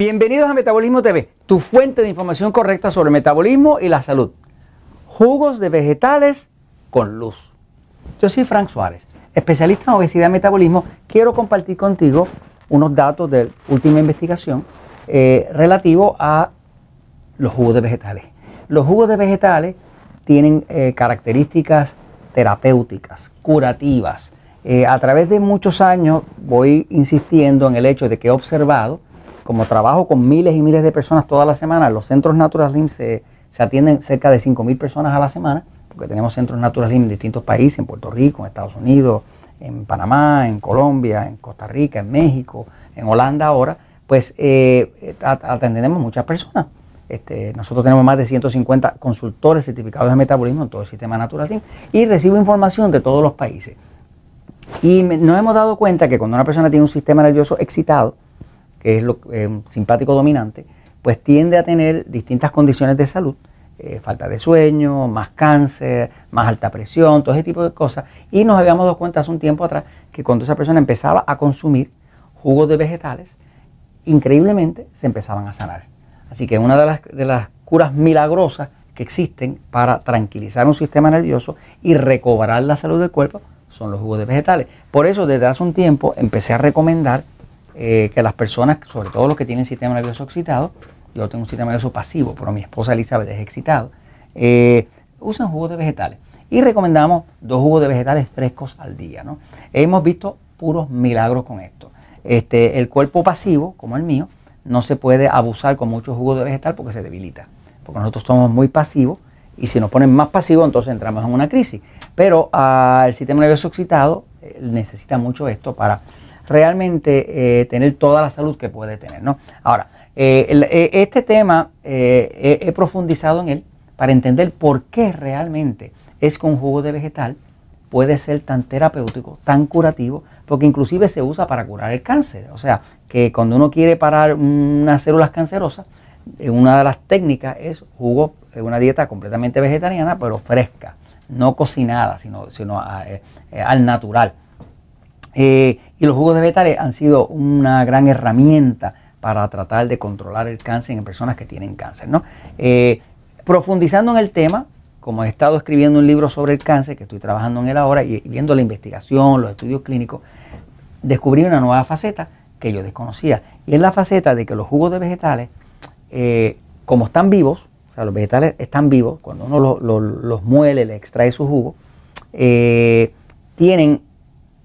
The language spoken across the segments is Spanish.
Bienvenidos a Metabolismo TV, tu fuente de información correcta sobre metabolismo y la salud. Jugos de vegetales con luz. Yo soy Frank Suárez, especialista en obesidad y metabolismo. Quiero compartir contigo unos datos de última investigación eh, relativo a los jugos de vegetales. Los jugos de vegetales tienen eh, características terapéuticas, curativas. Eh, a través de muchos años voy insistiendo en el hecho de que he observado como trabajo con miles y miles de personas toda la semana, los centros Natural Slim se, atienden cerca de 5.000 personas a la semana, porque tenemos centros Natural Slim en distintos países, en Puerto Rico, en Estados Unidos, en Panamá, en Colombia, en Costa Rica, en México, en Holanda ahora, pues eh, atendemos muchas personas. Este, nosotros tenemos más de 150 consultores certificados de metabolismo en todo el sistema Natural Slim y recibo información de todos los países. Y nos hemos dado cuenta que cuando una persona tiene un sistema nervioso excitado, que es lo, eh, simpático dominante, pues tiende a tener distintas condiciones de salud, eh, falta de sueño, más cáncer, más alta presión, todo ese tipo de cosas. Y nos habíamos dado cuenta hace un tiempo atrás que cuando esa persona empezaba a consumir jugos de vegetales, increíblemente se empezaban a sanar. Así que una de las, de las curas milagrosas que existen para tranquilizar un sistema nervioso y recobrar la salud del cuerpo son los jugos de vegetales. Por eso desde hace un tiempo empecé a recomendar eh, que las personas, sobre todo los que tienen sistema nervioso excitado, yo tengo un sistema nervioso pasivo, pero mi esposa Elizabeth es excitado, eh, usan jugos de vegetales. Y recomendamos dos jugos de vegetales frescos al día. ¿no? Hemos visto puros milagros con esto. Este, el cuerpo pasivo, como el mío, no se puede abusar con muchos jugos de vegetal porque se debilita. Porque nosotros somos muy pasivos y si nos ponen más pasivos, entonces entramos en una crisis. Pero ah, el sistema nervioso excitado eh, necesita mucho esto para realmente eh, tener toda la salud que puede tener. ¿no? Ahora, eh, eh, este tema he profundizado en él para entender por qué realmente es que jugo de vegetal puede ser tan terapéutico, tan curativo, porque inclusive se usa para curar el cáncer. O sea, que cuando uno quiere parar unas células cancerosas, una de las técnicas es jugo, una dieta completamente vegetariana, pero fresca, no cocinada, sino, sino al natural. Eh, y los jugos de vegetales han sido una gran herramienta para tratar de controlar el cáncer en personas que tienen cáncer. ¿no? Eh, profundizando en el tema, como he estado escribiendo un libro sobre el cáncer, que estoy trabajando en él ahora, y viendo la investigación, los estudios clínicos, descubrí una nueva faceta que yo desconocía. Y es la faceta de que los jugos de vegetales, eh, como están vivos, o sea, los vegetales están vivos, cuando uno los muele, le extrae su jugo, tienen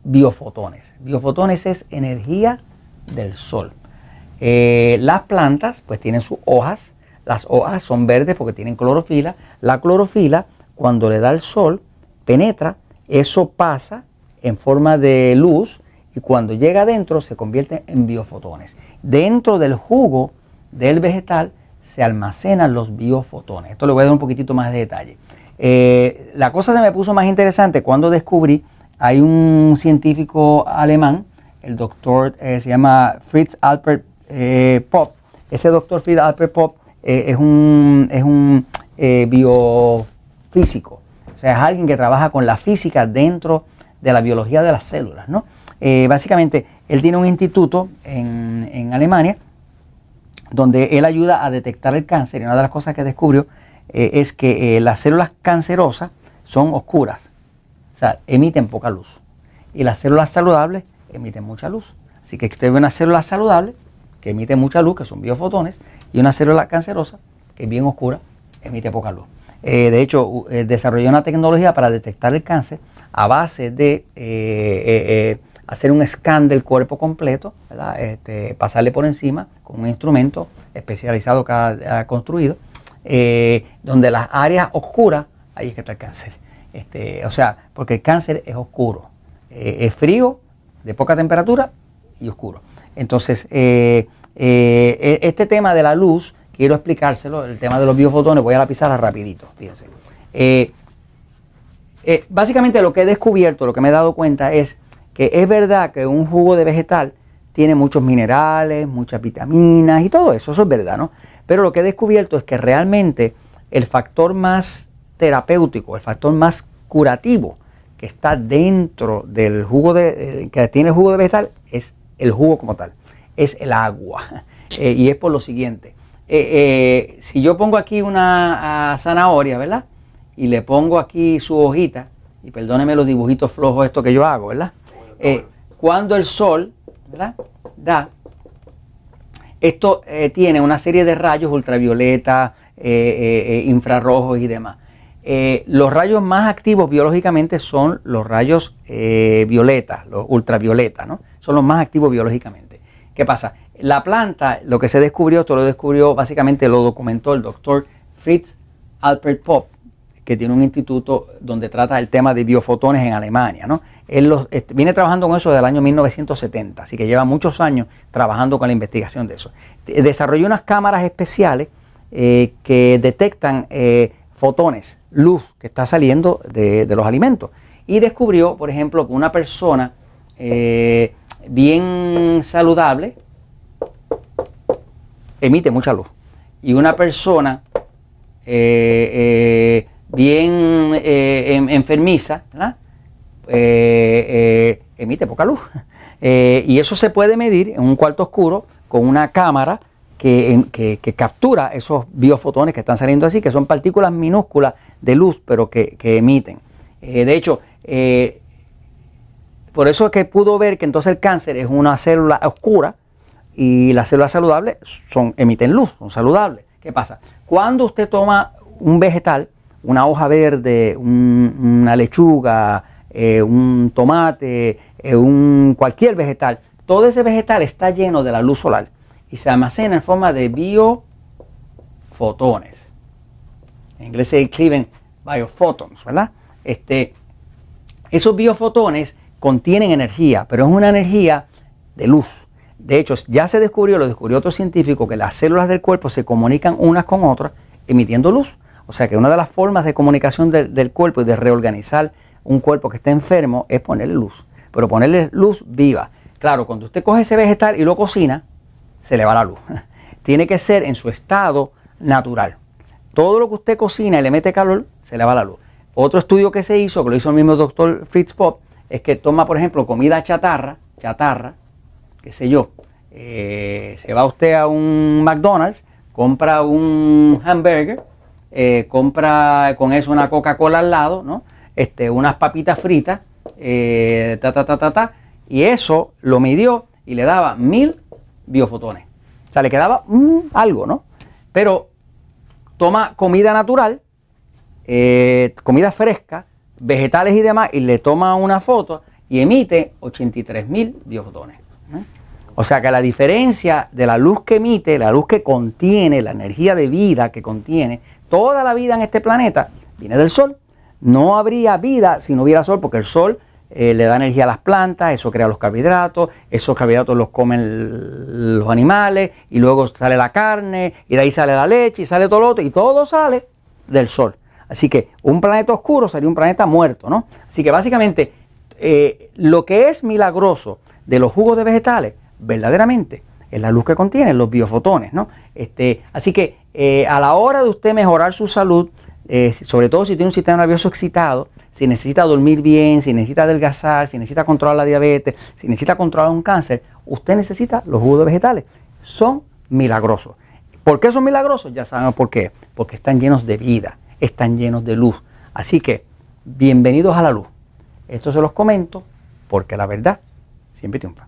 biofotones. Biofotones es energía del sol. Eh, las plantas pues tienen sus hojas, las hojas son verdes porque tienen clorofila. La clorofila cuando le da el sol penetra, eso pasa en forma de luz y cuando llega adentro se convierte en biofotones. Dentro del jugo del vegetal se almacenan los biofotones. Esto le voy a dar un poquitito más de detalle. Eh, la cosa se me puso más interesante cuando descubrí hay un científico alemán, el doctor eh, se llama Fritz Albert eh, Popp. Ese doctor Fritz Albert Popp eh, es un, es un biofísico, o sea, es alguien que trabaja con la física dentro de la biología de las células. ¿no? básicamente, él tiene un instituto en, en, Alemania donde él ayuda a detectar el cáncer y una de las cosas que descubrió es que las células cancerosas son oscuras o sea, emiten poca luz. Y las células saludables emiten mucha luz. Así que usted ve una célula saludable que emite mucha luz, que son biofotones, y una célula cancerosa que es bien oscura, emite poca luz. Eh, de hecho, eh, desarrolló una tecnología para detectar el cáncer a base de eh, hacer un scan del cuerpo completo, este, pasarle por encima con un instrumento especializado que ha construido, donde las áreas oscuras, ahí es que está el cáncer. Este, o sea, porque el cáncer es oscuro, eh, es frío, de poca temperatura y oscuro. Entonces, eh, eh, e, este tema de la luz, quiero explicárselo, el tema de los biofotones, voy a la pizarra rapidito, fíjense. básicamente lo que he descubierto, lo que me he dado cuenta es que es verdad que un jugo de vegetal tiene muchos minerales, muchas vitaminas y todo eso, eso es verdad, ¿no? Pero lo que he descubierto es que realmente el factor más terapéutico, el factor más curativo que está dentro del jugo de, eh, que tiene el jugo de vegetal es el jugo como tal, es el agua. Eh, y es por lo siguiente. Eh, si yo pongo aquí una ah, zanahoria, ¿verdad? Y le pongo aquí su hojita, y perdóneme los dibujitos flojos esto que yo hago, ¿verdad? cuando el sol, ¿verdad? Da, esto tiene una serie de rayos ultravioleta, infrarrojos y demás. Eh, los rayos más activos biológicamente son los rayos eh, violetas, los ultravioletas, ¿no? Son los más activos biológicamente. ¿Qué pasa? La planta, lo que se descubrió, esto lo descubrió, básicamente lo documentó el doctor Fritz Alpert Pop, que tiene un instituto donde trata el tema de biofotones en Alemania, ¿no? Él este, viene trabajando con eso desde el año 1970, así que lleva muchos años trabajando con la investigación de eso. Desarrolló unas cámaras especiales eh, que detectan fotones, luz que está saliendo de, los alimentos. Y descubrió, por ejemplo, que una persona eh, bien saludable emite mucha luz. Y una persona eh, eh, bien enfermiza emite poca luz. y eso se puede medir en un cuarto oscuro con una cámara que, captura esos biofotones que están saliendo así, que son partículas minúsculas de luz, pero que, emiten. Eh, de hecho, eh, por eso es que pudo ver que entonces el cáncer es una célula oscura y las células saludables emiten luz, son saludables. ¿Qué pasa? Cuando usted toma un vegetal, una hoja verde, una lechuga, eh, un tomate, un, cualquier vegetal, todo ese vegetal está lleno de la luz solar y se almacena en forma de biofotones. En inglés se escriben biophotons, ¿verdad? Este, esos biofotones contienen energía, pero es una energía de luz. De hecho, ya se descubrió, lo descubrió otro científico, que las células del cuerpo se comunican unas con otras emitiendo luz. O sea que una de las formas de comunicación del cuerpo y de reorganizar un cuerpo que está enfermo es ponerle luz. Pero ponerle luz viva. Claro, cuando usted coge ese vegetal y lo cocina, se le va la luz. Tiene que ser en su estado natural. Todo lo que usted cocina y le mete calor, se le va la luz. Otro estudio que se hizo, que lo hizo el mismo doctor Fritz Pop, es que toma, por ejemplo, comida chatarra, chatarra, qué sé yo, eh, se va usted a un McDonald's, compra un hamburger, eh, compra con eso una Coca-Cola al lado, ¿no? Este, unas papitas fritas, eh, ta, ta, ta, ta, ta, y eso lo midió y le daba mil biofotones. O sea, le quedaba algo, ¿no? Pero toma comida natural, eh, comida fresca, vegetales y demás, y le toma una foto y emite 83 mil biofotones. O sea que la diferencia de la luz que emite, la luz que contiene, la energía de vida que contiene, toda la vida en este planeta viene del Sol. No habría vida si no hubiera Sol, porque el Sol eh, le da energía a las plantas, eso crea los carbohidratos, esos carbohidratos los comen los animales y luego sale la carne y de ahí sale la leche y sale todo lo otro y todo sale del sol. Así que un planeta oscuro sería un planeta muerto, ¿no? Así que básicamente eh, lo que es milagroso de los jugos de vegetales, verdaderamente, es la luz que contienen, los biofotones, ¿no? Este, así que eh, a la hora de usted mejorar su salud, sobre todo si tiene un sistema nervioso excitado, si necesita dormir bien, si necesita adelgazar, si necesita controlar la diabetes, si necesita controlar un cáncer, usted necesita los jugos vegetales. Son milagrosos. ¿Por qué son milagrosos? Ya saben por qué. Porque están llenos de vida, están llenos de luz. Así que, bienvenidos a la luz. Esto se los comento porque la verdad siempre triunfa.